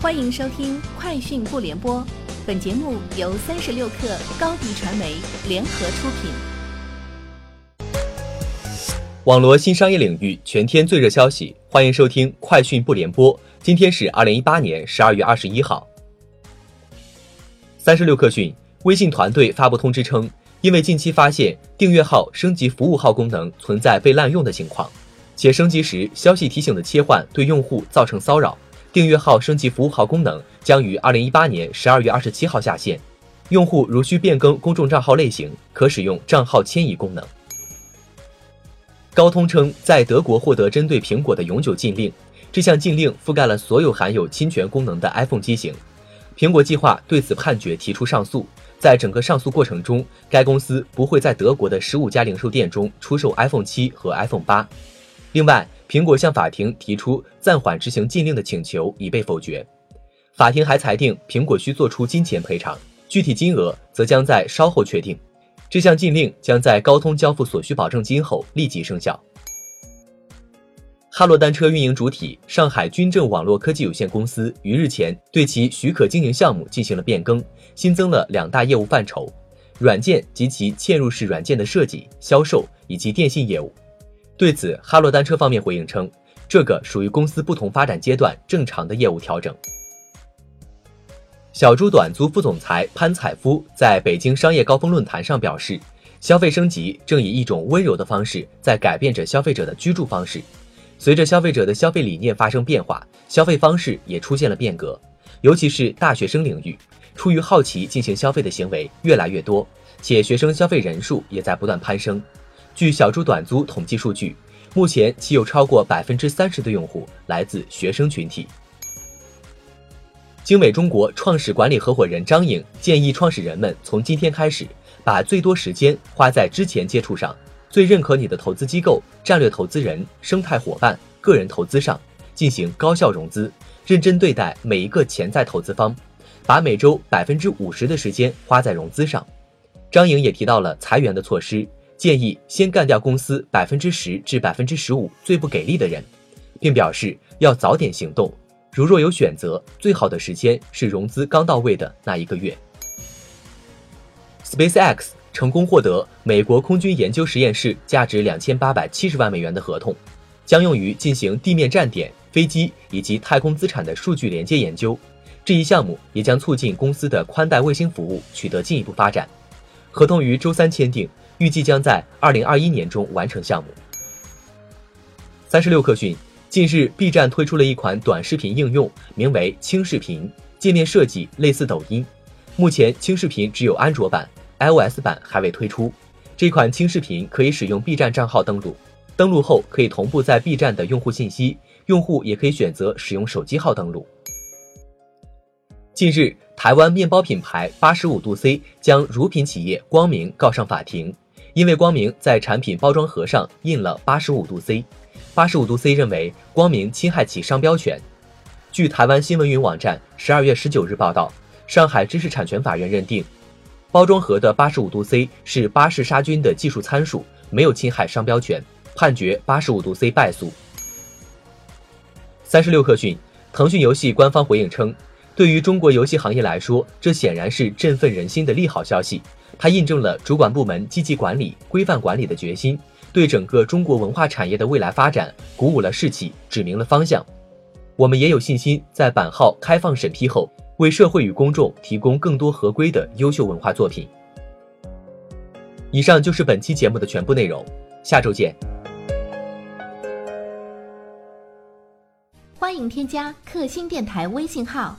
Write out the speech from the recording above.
欢迎收听《快讯不联播》，本节目由三十六克高低传媒联合出品。网络新商业领域全天最热消息，欢迎收听《快讯不联播》。今天是二零一八年十二月二十一号。三十六克讯，微信团队发布通知称，因为近期发现订阅号升级服务号功能存在被滥用的情况，且升级时消息提醒的切换对用户造成骚扰。订阅号升级服务号功能将于二零一八年十二月二十七号下线，用户如需变更公众账号类型，可使用账号迁移功能。高通称在德国获得针对苹果的永久禁令，这项禁令覆盖了所有含有侵权功能的 iPhone 机型。苹果计划对此判决提出上诉，在整个上诉过程中，该公司不会在德国的十五家零售店中出售 iPhone 七和 iPhone 八。另外，苹果向法庭提出暂缓执行禁令的请求已被否决，法庭还裁定苹果需作出金钱赔偿，具体金额则将在稍后确定。这项禁令将在高通交付所需保证金后立即生效。哈罗单车运营主体上海军政网络科技有限公司于日前对其许可经营项目进行了变更，新增了两大业务范畴：软件及其嵌入式软件的设计、销售以及电信业务。对此，哈罗单车方面回应称，这个属于公司不同发展阶段正常的业务调整。小猪短租副总裁潘采夫在北京商业高峰论坛上表示，消费升级正以一种温柔的方式在改变着消费者的居住方式。随着消费者的消费理念发生变化，消费方式也出现了变革，尤其是大学生领域，出于好奇进行消费的行为越来越多，且学生消费人数也在不断攀升。据小猪短租统计数据，目前其有超过百分之三十的用户来自学生群体。经纬中国创始管理合伙人张颖建议创始人们从今天开始，把最多时间花在之前接触上、最认可你的投资机构、战略投资人、生态伙伴、个人投资上，进行高效融资，认真对待每一个潜在投资方，把每周百分之五十的时间花在融资上。张颖也提到了裁员的措施。建议先干掉公司百分之十至百分之十五最不给力的人，并表示要早点行动。如若有选择，最好的时间是融资刚到位的那一个月。SpaceX 成功获得美国空军研究实验室价值两千八百七十万美元的合同，将用于进行地面站点、飞机以及太空资产的数据连接研究。这一项目也将促进公司的宽带卫星服务取得进一步发展。合同于周三签订。预计将在二零二一年中完成项目。三十六氪讯，近日 B 站推出了一款短视频应用，名为轻视频，界面设计类似抖音。目前轻视频只有安卓版，iOS 版还未推出。这款轻视频可以使用 B 站账号登录，登录后可以同步在 B 站的用户信息，用户也可以选择使用手机号登录。近日，台湾面包品牌八十五度 C 将乳品企业光明告上法庭。因为光明在产品包装盒上印了八十五度 C，八十五度 C 认为光明侵害其商标权。据台湾新闻云网站十二月十九日报道，上海知识产权法院认定，包装盒的八十五度 C 是巴氏杀菌的技术参数，没有侵害商标权，判决八十五度 C 败诉。三十六氪讯，腾讯游戏官方回应称，对于中国游戏行业来说，这显然是振奋人心的利好消息。它印证了主管部门积极管理、规范管理的决心，对整个中国文化产业的未来发展鼓舞了士气，指明了方向。我们也有信心，在版号开放审批后，为社会与公众提供更多合规的优秀文化作品。以上就是本期节目的全部内容，下周见。欢迎添加克星电台微信号，